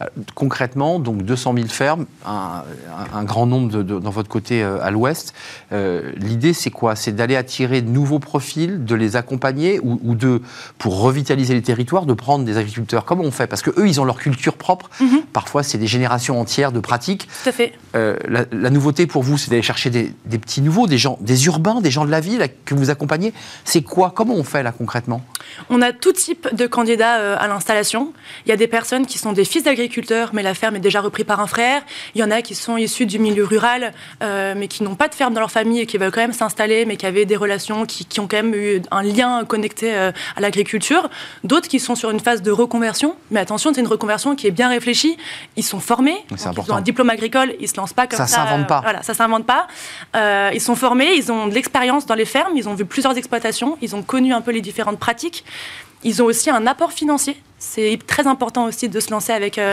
Speaker 1: Euh, concrètement, donc 200 000 fermes, un, grand nombre dans votre côté euh, à l'ouest. Euh, l'idée, c'est quoi? C'est d'aller attirer de nouveaux profils, de les accompagner ou, de, pour revitaliser les territoires, de prendre des agriculteurs? Comment on fait? Parce qu'eux, ils ont leur culture propre. Mhm. Parfois, c'est des générations entières de pratiques.
Speaker 4: Tout à fait.
Speaker 1: la, nouveauté pour vous, c'est d'aller chercher des, petits nouveaux, des gens, des urbains, des gens de la ville que vous accompagnez. C'est quoi? Comment on fait là concrètement?
Speaker 4: On a tout type de candidats à l'installation. Il y a des personnes qui sont des fils d'agriculteurs mais la ferme est déjà reprise par un frère. Il y en a qui sont issus du milieu rural, euh, mais qui n'ont pas de ferme dans leur famille et qui veulent quand même s'installer, mais qui avaient des relations, qui, ont quand même eu un lien connecté euh, à l'agriculture. D'autres qui sont sur une phase de reconversion, mais attention, c'est une reconversion qui est bien réfléchie. Ils sont formés, ils ont un diplôme agricole, ils se lancent pas comme ça.
Speaker 1: Ça s'invente pas.
Speaker 4: voilà, ça s'invente pas. Euh, ils sont formés, ils ont de l'expérience dans les fermes, ils ont vu plusieurs exploitations, ils ont connu un peu les différentes pratiques. Ils ont aussi un apport financier. C'est très important aussi de se lancer avec
Speaker 1: euh,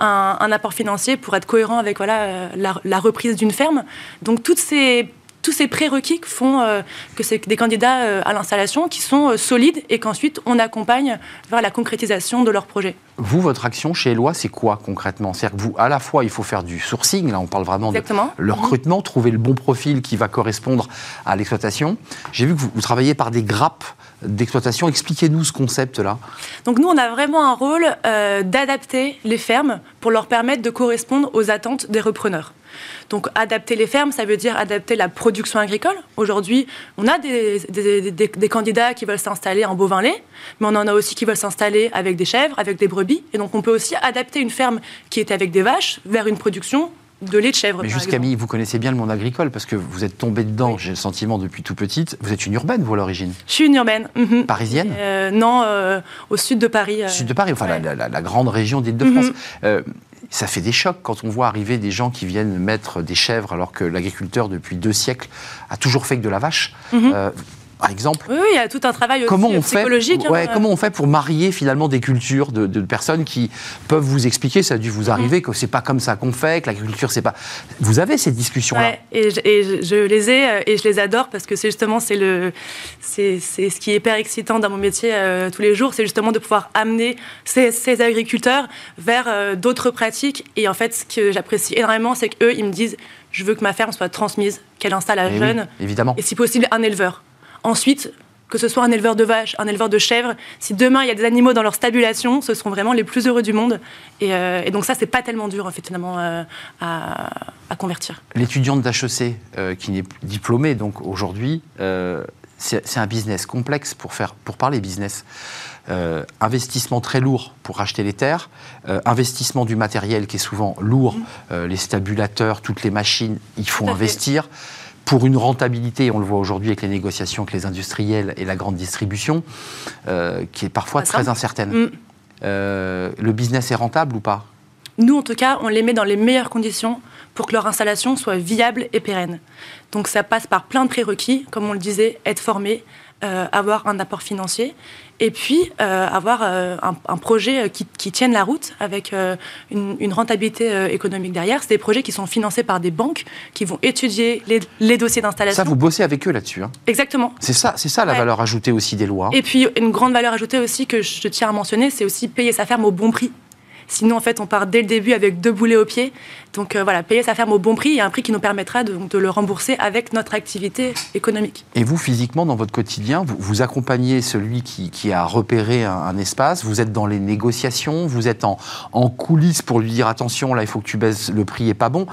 Speaker 4: un, un, apport financier pour être cohérent avec voilà, euh, la, la reprise d'une ferme. Donc toutes ces tous ces prérequis font euh, que c'est des candidats euh, à l'installation qui sont euh, solides et qu'ensuite on accompagne vers la concrétisation de leur projet.
Speaker 1: Vous, votre action chez Eloi, c'est quoi concrètement? C'est-à-dire que vous, à la fois, il faut faire du sourcing, là on parle vraiment de le recrutement, trouver le bon profil qui va correspondre à l'exploitation. J'ai vu que vous, vous travaillez par des grappes d'exploitation. Expliquez-nous ce concept-là.
Speaker 4: Donc nous, on a vraiment un rôle d'adapter les fermes pour leur permettre de correspondre aux attentes des repreneurs. Donc adapter les fermes, ça veut dire adapter la production agricole. Aujourd'hui, on a des, des, candidats qui veulent s'installer en bovin lait, mais on en a aussi qui veulent s'installer avec des chèvres, avec des brebis. Et donc on peut aussi adapter une ferme qui était avec des vaches vers une production de lait de chèvre.
Speaker 1: Mais juste Camille, vous connaissez bien le monde agricole parce que vous êtes tombée dedans, j'ai le sentiment depuis tout petite. Vous êtes une urbaine, vous, à l'origine
Speaker 4: Je suis une urbaine.
Speaker 1: Mhm. Parisienne
Speaker 4: euh, Non, euh, au sud de Paris.
Speaker 1: Euh, sud de Paris, enfin la, grande région d'Île-de-France. Mhm ça fait des chocs quand on voit arriver des gens qui viennent mettre des chèvres alors que l'agriculteur, depuis deux siècles, a toujours fait que de la vache. Mhm. Euh, par exemple.
Speaker 4: Oui, il y a tout un travail comment on psychologique.
Speaker 1: Fait, hein. comment on fait pour marier finalement des cultures de, personnes qui peuvent vous expliquer, ça a dû vous arriver, que c'est pas comme ça qu'on fait, que l'agriculture c'est pas. Vous avez ces discussions-là?
Speaker 4: Ouais, et, je, les ai euh, et je les adore parce que c'est justement c'est le c'est ce qui est hyper excitant dans mon métier euh, tous les jours, c'est justement de pouvoir amener ces, agriculteurs vers euh, d'autres pratiques. Et en fait, ce que j'apprécie énormément, c'est qu'eux, ils me disent je veux que ma ferme soit transmise, qu'elle installe à eh jeunes,
Speaker 1: évidemment.
Speaker 4: et si possible un éleveur. Ensuite, que ce soit un éleveur de vaches, un éleveur de chèvres, si demain il y a des animaux dans leur stabulation, ce seront vraiment les plus heureux du monde. Et, euh, donc ça, c'est pas tellement dur en fait finalement euh, à, convertir.
Speaker 1: L'étudiante d'HEC euh, qui n'est diplômée donc aujourd'hui, c'est un business complexe pour faire pour parler business. investissement très lourd pour racheter les terres, investissement du matériel qui est souvent lourd, mmh. les stabulateurs, toutes les machines, il faut investir pour une rentabilité, on le voit aujourd'hui avec les négociations avec les industriels et la grande distribution, euh, qui est parfois très incertaine. Mm. Euh, le business est rentable ou pas?
Speaker 4: Nous, en tout cas, on les met dans les meilleures conditions pour que leur installation soit viable et pérenne. Donc ça passe par plein de prérequis, comme on le disait, être formé, euh, avoir un apport financier et puis euh, avoir euh, un, projet qui, tienne la route avec une, rentabilité économique derrière. C'est des projets qui sont financés par des banques qui vont étudier les, dossiers d'installation.
Speaker 1: Ça, vous bossez avec eux là-dessus hein?
Speaker 4: Exactement.
Speaker 1: C'est ça, c'est ça la valeur ajoutée aussi des lois.
Speaker 4: Et puis une grande valeur ajoutée aussi que je tiens à mentionner, c'est aussi payer sa ferme au bon prix. Sinon, en fait, on part dès le début avec deux boulets au pied. Donc euh, voilà, payer sa ferme au bon prix et un prix qui nous permettra de, le rembourser avec notre activité économique.
Speaker 1: Et vous, physiquement, dans votre quotidien, vous, accompagnez celui qui, a repéré un, espace, vous êtes dans les négociations, vous êtes en, en coulisses pour lui dire attention, là, il faut que tu baisses, le prix est pas bon.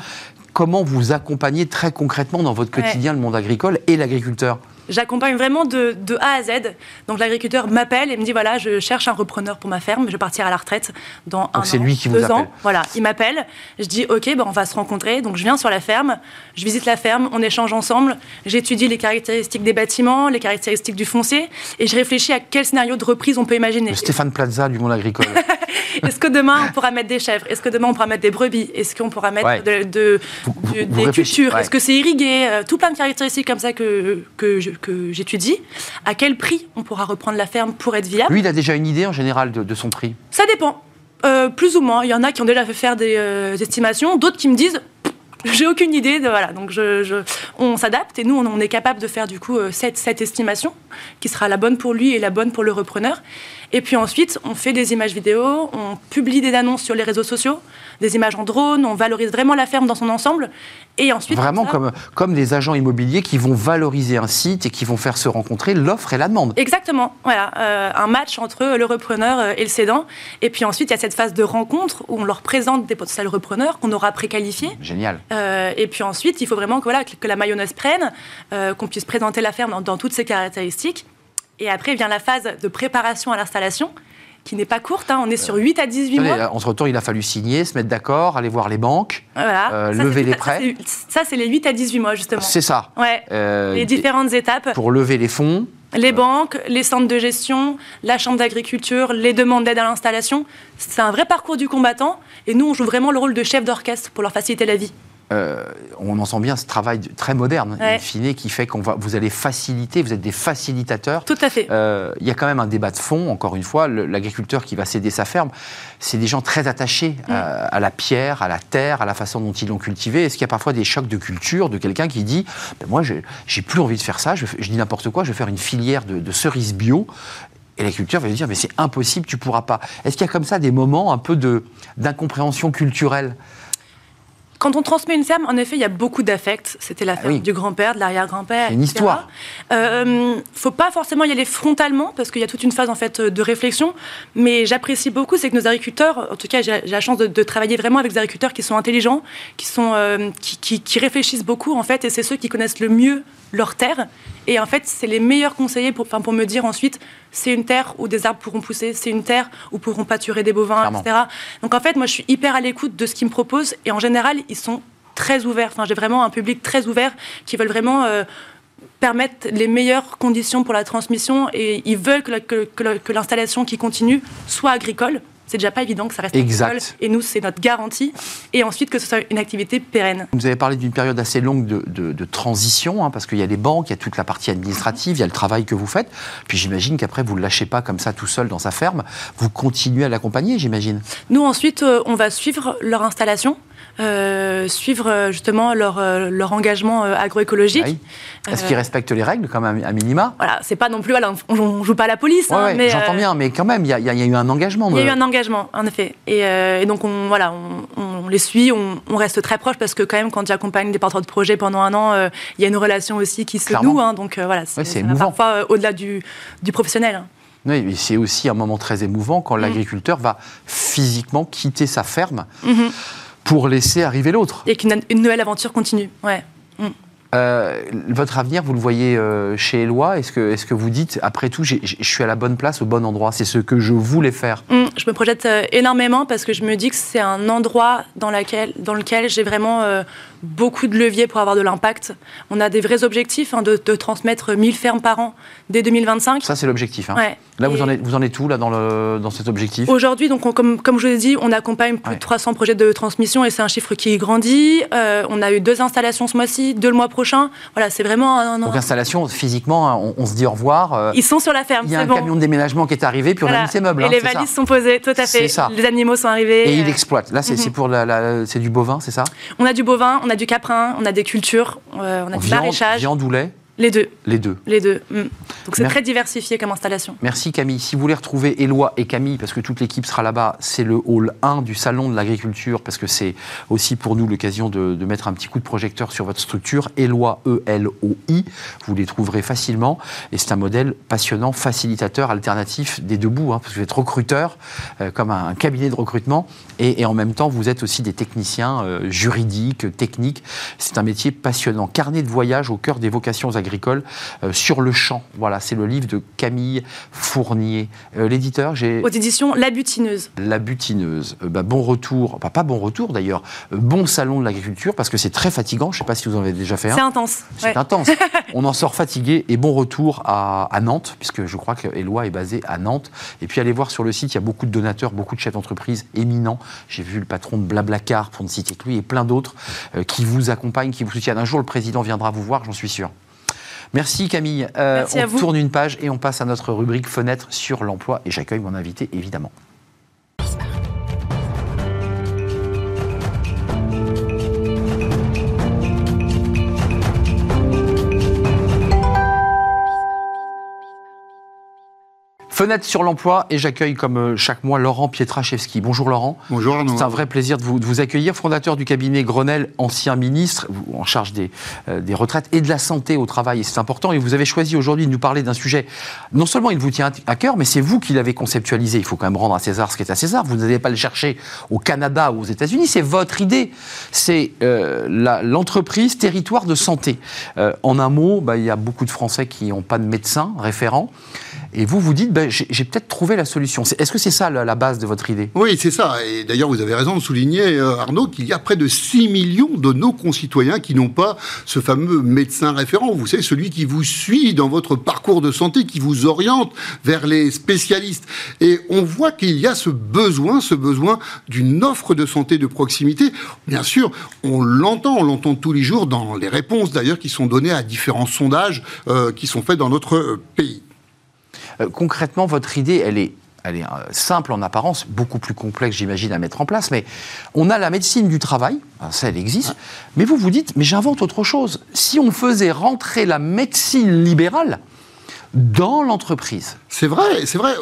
Speaker 1: Comment vous accompagnez très concrètement dans votre quotidien le monde agricole et l'agriculteur?
Speaker 4: J'accompagne vraiment de, A à Z. Donc l'agriculteur m'appelle et me dit voilà, je cherche un repreneur pour ma ferme, je vais partir à la retraite dans un
Speaker 1: c'est lui qui deux vous
Speaker 4: ans. Voilà, il m'appelle. Je dis ok, ben on va se rencontrer. Donc je viens sur la ferme, je visite la ferme, on échange ensemble. J'étudie les caractéristiques des bâtiments, les caractéristiques du foncier, et je réfléchis à quel scénario de reprise on peut imaginer. Le
Speaker 1: Stéphane Plaza du monde agricole. *laughs*
Speaker 4: Est-ce que demain on pourra mettre des chèvres? Est-ce que demain on pourra mettre des brebis? Est-ce qu'on pourra mettre de, des cultures? Est-ce que c'est irrigué? Euh, Tout plein de caractéristiques comme ça que, que, que j'étudie. À quel prix on pourra reprendre la ferme pour être viable
Speaker 1: Lui, il a déjà une idée en général de, son prix
Speaker 4: Ça dépend. Euh, plus ou moins. Il y en a qui ont déjà fait faire des euh, estimations, d'autres qui me disent j'ai aucune idée. De, voilà, donc je, on s'adapte et nous, on, est capable de faire du coup euh, cette, cette, estimation qui sera la bonne pour lui et la bonne pour le repreneur. Et puis ensuite, on fait des images vidéo, on publie des annonces sur les réseaux sociaux, des images en drone, on valorise vraiment la ferme dans son ensemble. Et ensuite,
Speaker 1: vraiment comme, comme des agents immobiliers qui vont valoriser un site et qui vont faire se rencontrer l'offre et la demande.
Speaker 4: Exactement, voilà, euh, un match entre le repreneur euh, et le cédant. Et puis ensuite, il y a cette phase de rencontre où on leur présente des potentiels repreneurs qu'on aura préqualifiés.
Speaker 1: Génial.
Speaker 4: Euh, et puis ensuite, il faut vraiment que, voilà, que la mayonnaise prenne, qu'on puisse présenter la ferme dans toutes ses caractéristiques. Et après vient la phase de préparation à l'installation qui n'est pas courte. Hein. On est sur 8 à 18 mois.
Speaker 1: En ce retour, il a fallu signer, se mettre d'accord, aller voir les banques, euh, lever les prêts.
Speaker 4: Ça, c'est les 8 à 18 mois, justement.
Speaker 1: C'est ça.
Speaker 4: Ouais. Euh, les différentes étapes.
Speaker 1: Pour lever les fonds.
Speaker 4: Les banques, les centres de gestion, la chambre d'agriculture, les demandes d'aide à l'installation. C'est un vrai parcours du combattant. Et nous, on joue vraiment le rôle de chef d'orchestre pour leur faciliter la vie.
Speaker 1: Euh, on en sent bien ce travail très moderne, in fine, qui fait qu'on va, vous allez faciliter, vous êtes des facilitateurs.
Speaker 4: Tout à fait.
Speaker 1: Euh, il y a quand même un débat de fond, encore une fois, l'agriculteur qui va céder sa ferme, c'est des gens très attachés mm. à, la pierre, à la terre, à la façon dont ils l'ont cultivée. Est-ce qu'il y a parfois des chocs de culture de quelqu'un qui dit ben Moi, j'ai plus envie de faire ça, je, dis n'importe quoi, je vais faire une filière de, de cerises bio et l'agriculteur va lui dire, mais c'est impossible, tu pourras pas. Est-ce qu'il y a comme ça des moments un peu d'incompréhension culturelle?
Speaker 4: Quand on transmet une ferme, en effet, il y a beaucoup d'affects. C'était la ah ferme du grand-père, de l'arrière-grand-père.
Speaker 1: Une histoire.
Speaker 4: Il euh, faut pas forcément y aller frontalement parce qu'il y a toute une phase en fait de réflexion. Mais j'apprécie beaucoup, c'est que nos agriculteurs, en tout cas, j'ai la chance de, travailler vraiment avec des agriculteurs qui sont intelligents, qui sont, euh, qui, qui, réfléchissent beaucoup en fait, et c'est ceux qui connaissent le mieux leur terre. Et en fait, c'est les meilleurs conseillers pour, pour me dire ensuite, c'est une terre où des arbres pourront pousser, c'est une terre où pourront pâturer des bovins, etc. Donc en fait, moi, je suis hyper à l'écoute de ce qu'ils me proposent. Et en général, ils sont très ouverts. Enfin, j'ai vraiment un public très ouvert qui veulent vraiment euh, permettre les meilleures conditions pour la transmission. Et ils veulent que, que l'installation qui continue soit agricole c'est déjà pas évident que ça reste
Speaker 1: exact.
Speaker 4: Et nous, c'est notre garantie. Et ensuite, que ce soit une activité pérenne.
Speaker 1: Vous avez parlé d'une période assez longue de, transition, hein, parce qu'il y a les banques, il y a toute la partie administrative, il y a le travail que vous faites. Puis j'imagine qu'après, vous ne le lâchez pas comme ça tout seul dans sa ferme. Vous continuez à l'accompagner, j'imagine.
Speaker 4: Nous, ensuite, euh, on va suivre leur installation. Euh, suivre euh, justement leur, euh, leur engagement agroécologique.
Speaker 1: Est-ce qu'ils respectent les règles quand même à minima?
Speaker 4: Voilà, c'est pas non plus, voilà, on, joue pas à la police.
Speaker 1: Hein, j'entends bien, mais quand même, il y, a eu un engagement.
Speaker 4: Il y a eu un engagement, en effet. Et, donc on, voilà, on, les suit, on, reste très proche parce que quand même, quand j'accompagne des porteurs de projet pendant un an, il y a une relation aussi qui se noue. Hein, donc voilà,
Speaker 1: c'est
Speaker 4: parfois au-delà du, du, professionnel. Hein.
Speaker 1: Oui, c'est aussi un moment très émouvant quand mmh. l'agriculteur va physiquement quitter sa ferme. Mmh pour laisser arriver l'autre.
Speaker 4: Et qu'une une nouvelle aventure continue. Ouais. Mm.
Speaker 1: Euh, votre avenir, vous le voyez euh, chez Eloi Est-ce que, est que vous dites, après tout, je suis à la bonne place, au bon endroit C'est ce que je voulais faire?
Speaker 4: Mm. Je me projette euh, énormément parce que je me dis que c'est un endroit dans, laquelle, dans lequel j'ai vraiment beaucoup de leviers pour avoir de l'impact. On a des vrais objectifs hein, de, transmettre 1000 fermes par an dès 2025.
Speaker 1: Ça, c'est l'objectif. Hein. Là, vous en, êtes, vous en êtes où là, dans, le, dans cet objectif?
Speaker 4: Aujourd'hui, donc, comme, comme je vous l'ai dit, on accompagne plus de 300 projets de transmission et c'est un chiffre qui grandit. Euh, on a eu deux installations ce mois-ci, deux le mois prochain. Voilà, c'est vraiment un.
Speaker 1: Donc, installation, physiquement, hein, on, se dit au revoir.
Speaker 4: Euh, Ils sont sur la ferme.
Speaker 1: Il y a un camion de déménagement qui est arrivé, puis on a mis ses meubles.
Speaker 4: Et les valises sont posées, tout à fait. Ça. Les animaux sont arrivés.
Speaker 1: Et il exploite. Là, c'est pour la, c'est du bovin, c'est ça?
Speaker 4: On a du bovin, on a du caprin, on a des cultures, euh, on a du maraîchage.
Speaker 1: Viande ou lait?
Speaker 4: Les deux.
Speaker 1: Les deux.
Speaker 4: Les deux. Mm. Donc c'est très diversifié comme installation.
Speaker 1: Merci Camille. Si vous voulez retrouver Éloi et Camille, parce que toute l'équipe sera là-bas, c'est le hall 1 du Salon de l'Agriculture, parce que c'est aussi pour nous l'occasion de, mettre un petit coup de projecteur sur votre structure. Éloi, E-L-O-I. Vous les trouverez facilement. Et c'est un modèle passionnant, facilitateur, alternatif des deux bouts, hein, parce que vous êtes recruteur, euh, comme un, cabinet de recrutement, et, en même temps, vous êtes aussi des techniciens euh, juridiques, techniques. C'est un métier passionnant. Carnet de voyage au cœur des vocations agricoles agricole euh, sur le champ. Voilà, c'est le livre de Camille Fournier. Euh, l'éditeur, j'ai...
Speaker 4: Aux éditions La Butineuse.
Speaker 1: La Butineuse. Euh, bah, bon retour, pas bon retour d'ailleurs, bon salon de l'agriculture, parce que c'est très fatigant. Je ne sais pas si vous en avez déjà fait un.
Speaker 4: C'est intense.
Speaker 1: C'est intense. *laughs* On en sort fatigué et bon retour à, Nantes, puisque je crois que Eloi est basé à Nantes. Et puis allez voir sur le site, il y a beaucoup de donateurs, beaucoup de chefs d'entreprise éminents. J'ai vu le patron de Blablacar, pour ne citer que lui, et plein d'autres qui vous accompagnent, qui vous soutiennent. Un jour, le président viendra vous voir, j'en suis sûr. Merci Camille.
Speaker 4: Euh,
Speaker 1: on tourne une page et on passe à notre rubrique fenêtre sur l'emploi et j'accueille mon invité évidemment. Fenêtre sur l'emploi et j'accueille comme euh, chaque mois Laurent Pietraszewski. Bonjour Laurent.
Speaker 5: Bonjour Arnaud.
Speaker 1: C'est un vrai plaisir de vous, accueillir, fondateur du cabinet Grenelle, ancien ministre en charge des, euh, des retraites et de la santé au travail. Et c'est important. Et vous avez choisi aujourd'hui de nous parler d'un sujet, non seulement il vous tient à cœur, mais c'est vous qui l'avez conceptualisé. Il faut quand même rendre à César ce qui est à César. Vous n'allez pas le chercher au Canada ou aux États-Unis. C'est votre idée. C'est euh, l'entreprise territoire de santé. en un mot, bah, il y a beaucoup de Français qui n'ont pas de médecin référent. Et vous vous dites, ben, j'ai peut-être trouvé la solution. Est-ce que c'est ça la, base de votre idée?
Speaker 5: Oui, c'est ça. Et d'ailleurs, vous avez raison de souligner, euh, Arnaud, qu'il y a près de 6 millions de nos concitoyens qui n'ont pas ce fameux médecin référent. Vous savez, celui qui vous suit dans votre parcours de santé, qui vous oriente vers les spécialistes. Et on voit qu'il y a ce besoin, ce besoin d'une offre de santé de proximité. Bien sûr, on l'entend, on l'entend tous les jours dans les réponses d'ailleurs qui sont données à différents sondages euh, qui sont faits dans notre euh, pays.
Speaker 1: Euh, concrètement, votre idée, elle est elle est euh, simple en apparence, beaucoup plus complexe, j'imagine, à mettre en place. Mais on a la médecine du travail, ça, elle existe. Mais vous vous dites, mais j'invente autre chose. Si on faisait rentrer la médecine libérale dans l'entreprise.
Speaker 5: C'est vrai, c'est vrai.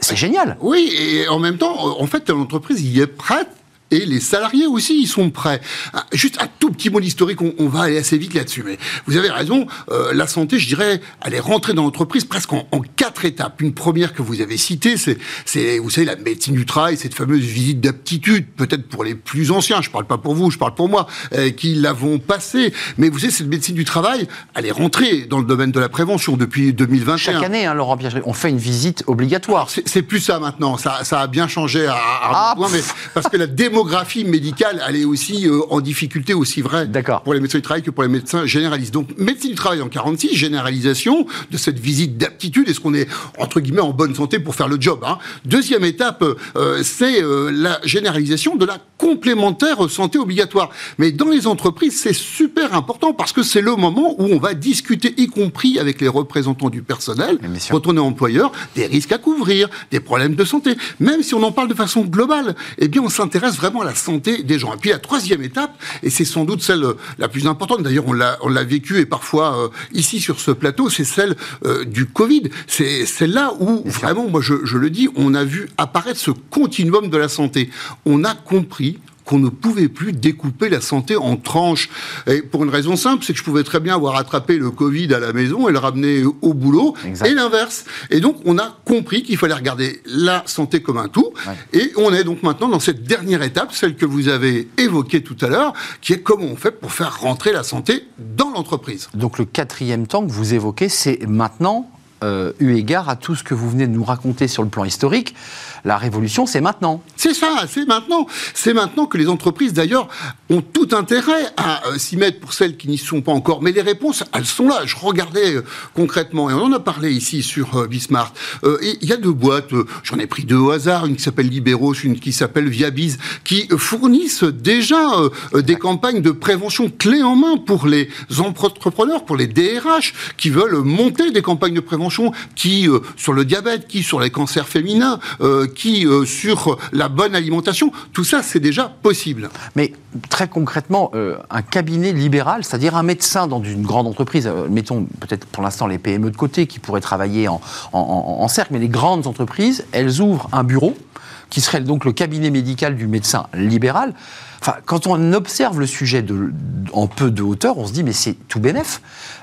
Speaker 1: C'est génial.
Speaker 5: Oui, et en même temps, en fait, l'entreprise y est prête et les salariés aussi, ils sont prêts. Ah, juste un tout petit mot d'historique, on, va aller assez vite là-dessus, mais vous avez raison, euh, la santé, je dirais, elle est rentrée dans l'entreprise presque en, quatre étapes. Une première que vous avez citée, c'est, vous savez, la médecine du travail, cette fameuse visite d'aptitude, peut-être pour les plus anciens, je parle pas pour vous, je parle pour moi, euh, qui l'avons passée. Mais vous savez, cette médecine du travail, elle est rentrée dans le domaine de la prévention depuis 2021.
Speaker 1: Chaque année, hein, Laurent on fait une visite obligatoire.
Speaker 5: C'est, plus ça maintenant, ça, ça a bien changé à, à, ah, mais parce que la *laughs* démographie démographie médicale, elle est aussi euh, en difficulté, aussi vraie pour les médecins du travail que pour les médecins généralistes. Donc, médecine du travail en 46, généralisation de cette visite d'aptitude. Est-ce qu'on est, entre guillemets, en bonne santé pour faire le job hein? Deuxième étape, euh, c'est euh, la généralisation de la complémentaire santé obligatoire. Mais dans les entreprises, c'est super important parce que c'est le moment où on va discuter, y compris avec les représentants du personnel, quand on est employeur, des risques à couvrir, des problèmes de santé. Même si on en parle de façon globale, eh bien, on s'intéresse vraiment à la santé des gens. Et puis la troisième étape, et c'est sans doute celle euh, la plus importante, d'ailleurs on l'a, on l'a vécu et parfois euh, ici sur ce plateau, c'est celle euh, du Covid. C'est celle-là où vraiment, moi je, je le dis, on a vu apparaître ce continuum de la santé. On a compris qu'on ne pouvait plus découper la santé en tranches. Et pour une raison simple, c'est que je pouvais très bien avoir attrapé le Covid à la maison et le ramener au boulot, et l'inverse. Et donc, on a compris qu'il fallait regarder la santé comme un tout. Et on est donc maintenant dans cette dernière étape, celle que vous avez évoquée tout à l'heure, qui est comment on fait pour faire rentrer la santé dans l'entreprise.
Speaker 1: Donc, le quatrième temps que vous évoquez, c'est maintenant euh, eu égard à tout ce que vous venez de nous raconter sur le plan historique, la révolution, c'est maintenant.
Speaker 5: C'est ça, c'est maintenant. C'est maintenant que les entreprises, d'ailleurs, ont tout intérêt à euh, s'y mettre pour celles qui n'y sont pas encore. Mais les réponses, elles sont là. Je regardais euh, concrètement, et on en a parlé ici sur euh, Bismart. Il y a deux boîtes, j'en ai pris deux au hasard, une qui s'appelle Liberos, une qui s'appelle Viabiz, qui fournissent déjà des campagnes de prévention clés en main pour les entrepreneurs, pour les DRH, qui veulent monter des campagnes de prévention, qui sur le diabète, qui sur les cancers féminins, qui euh, sur la bonne alimentation. Tout ça, c'est déjà possible.
Speaker 1: Mais très concrètement, euh, un cabinet libéral, c'est-à-dire un médecin dans une grande entreprise, euh, mettons peut-être pour l'instant les PME de côté qui pourraient travailler en, cercle, mais les grandes entreprises, elles ouvrent un bureau qui serait donc le cabinet médical du médecin libéral. Enfin, quand on observe le sujet en peu de hauteur, on se dit mais c'est tout bénef.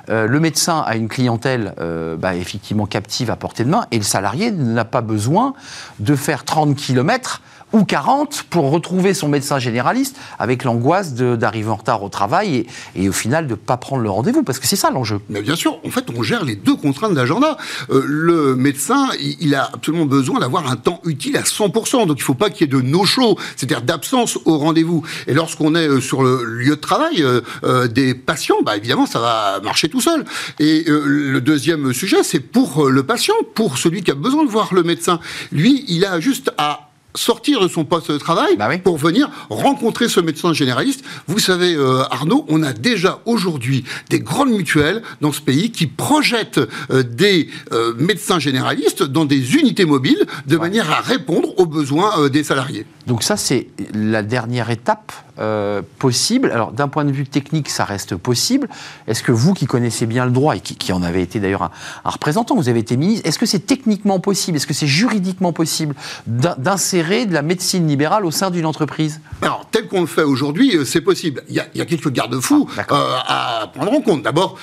Speaker 1: Euh, le médecin a une clientèle bah, effectivement captive à portée de main et le salarié n'a pas besoin de faire 30 km ou 40 pour retrouver son médecin généraliste avec l'angoisse d'arriver en retard au travail et, au final de ne pas prendre le rendez-vous, parce que c'est ça l'enjeu.
Speaker 5: Mais bien sûr, en fait, on gère les deux contraintes d'agenda. Euh, le médecin, il, a absolument besoin d'avoir un temps utile à 100%, donc il ne faut pas qu'il y ait de no-show, c'est-à-dire d'absence au rendez-vous. Et lorsqu'on est euh, sur le lieu de travail euh, des patients, bah, évidemment, ça va marcher tout seul. Et le deuxième sujet, c'est pour le patient, pour celui qui a besoin de voir le médecin. Lui, il a juste à sortir de son poste de travail bah pour venir rencontrer ce médecin généraliste. Vous savez, euh, Arnaud, on a déjà aujourd'hui des grandes mutuelles dans ce pays qui projettent euh, des euh, médecins généralistes dans des unités mobiles de manière à répondre aux besoins des salariés.
Speaker 1: Donc ça, c'est la dernière étape euh, possible. Alors, d'un point de vue technique, ça reste possible. Est-ce que vous, qui connaissez bien le droit et qui, en avez été d'ailleurs un, représentant, vous avez été ministre, est-ce que c'est techniquement possible, est-ce que c'est juridiquement possible d'insérer de la médecine libérale au sein d'une entreprise?
Speaker 5: Alors, tel qu'on le fait aujourd'hui, euh, c'est possible. Il y, a, quelques garde-fous ah, euh, à prendre en compte. D'abord,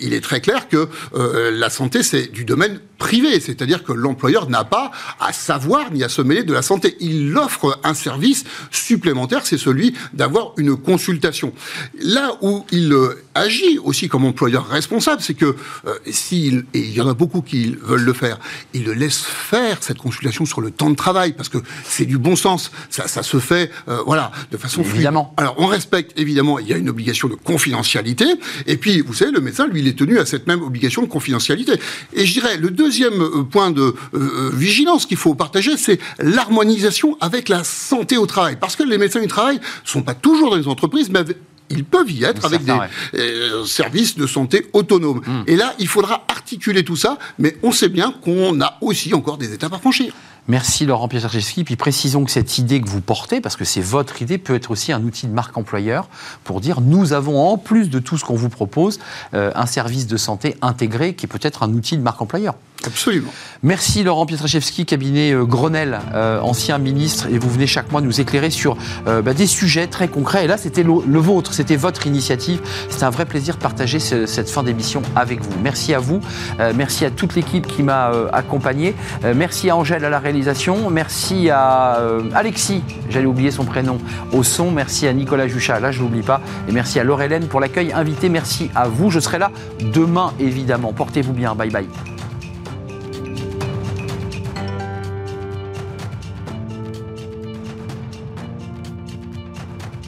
Speaker 5: il est très clair que la santé, c'est du domaine privé, c'est-à-dire que l'employeur n'a pas à savoir ni à se mêler de la santé. Il offre un service supplémentaire, c'est celui d'avoir une consultation. Là où il euh, agit aussi comme employeur responsable, c'est que euh, s'il, et il y en a beaucoup qui veulent le faire, il le laisse faire cette consultation sur le temps de travail, parce que c'est du bon sens, ça, ça se fait, euh, voilà, de façon
Speaker 1: évidemment.
Speaker 5: Alors on respecte évidemment, il y a une obligation de confidentialité, et puis vous savez, le médecin, lui, il est tenu à cette même obligation de confidentialité. Et je dirais, le deuxième point de vigilance qu'il faut partager, c'est l'harmonisation avec la santé au travail, parce que les médecins du travail sont pas toujours dans les entreprises, mais ils peuvent y être avec des euh, services de santé autonomes. Hmm. Et là, il faudra articuler tout ça, mais on sait bien qu'on a aussi encore des étapes à franchir.
Speaker 1: Merci Laurent Pietraszewski. Puis précisons que cette idée que vous portez, parce que c'est votre idée, peut être aussi un outil de marque employeur pour dire nous avons en plus de tout ce qu'on vous propose euh, un service de santé intégré qui est peut-être un outil de marque employeur.
Speaker 5: Absolument.
Speaker 1: Merci Laurent Pietraszewski, cabinet euh, Grenelle, euh, ancien ministre, et vous venez chaque mois nous éclairer sur bah, des sujets très concrets. Et là, c'était le, vôtre, c'était votre initiative. C'est un vrai plaisir de partager cette fin d'émission avec vous. Merci à vous, merci à toute l'équipe qui m'a accompagné, merci à Angèle à la réalisation Merci à euh, Alexis, j'allais oublier son prénom, au son. Merci à Nicolas Juchat, là je l'oublie pas. Et merci à Laure Hélène pour l'accueil invité. Merci à vous. Je serai là demain évidemment. Portez-vous bien. Bye bye.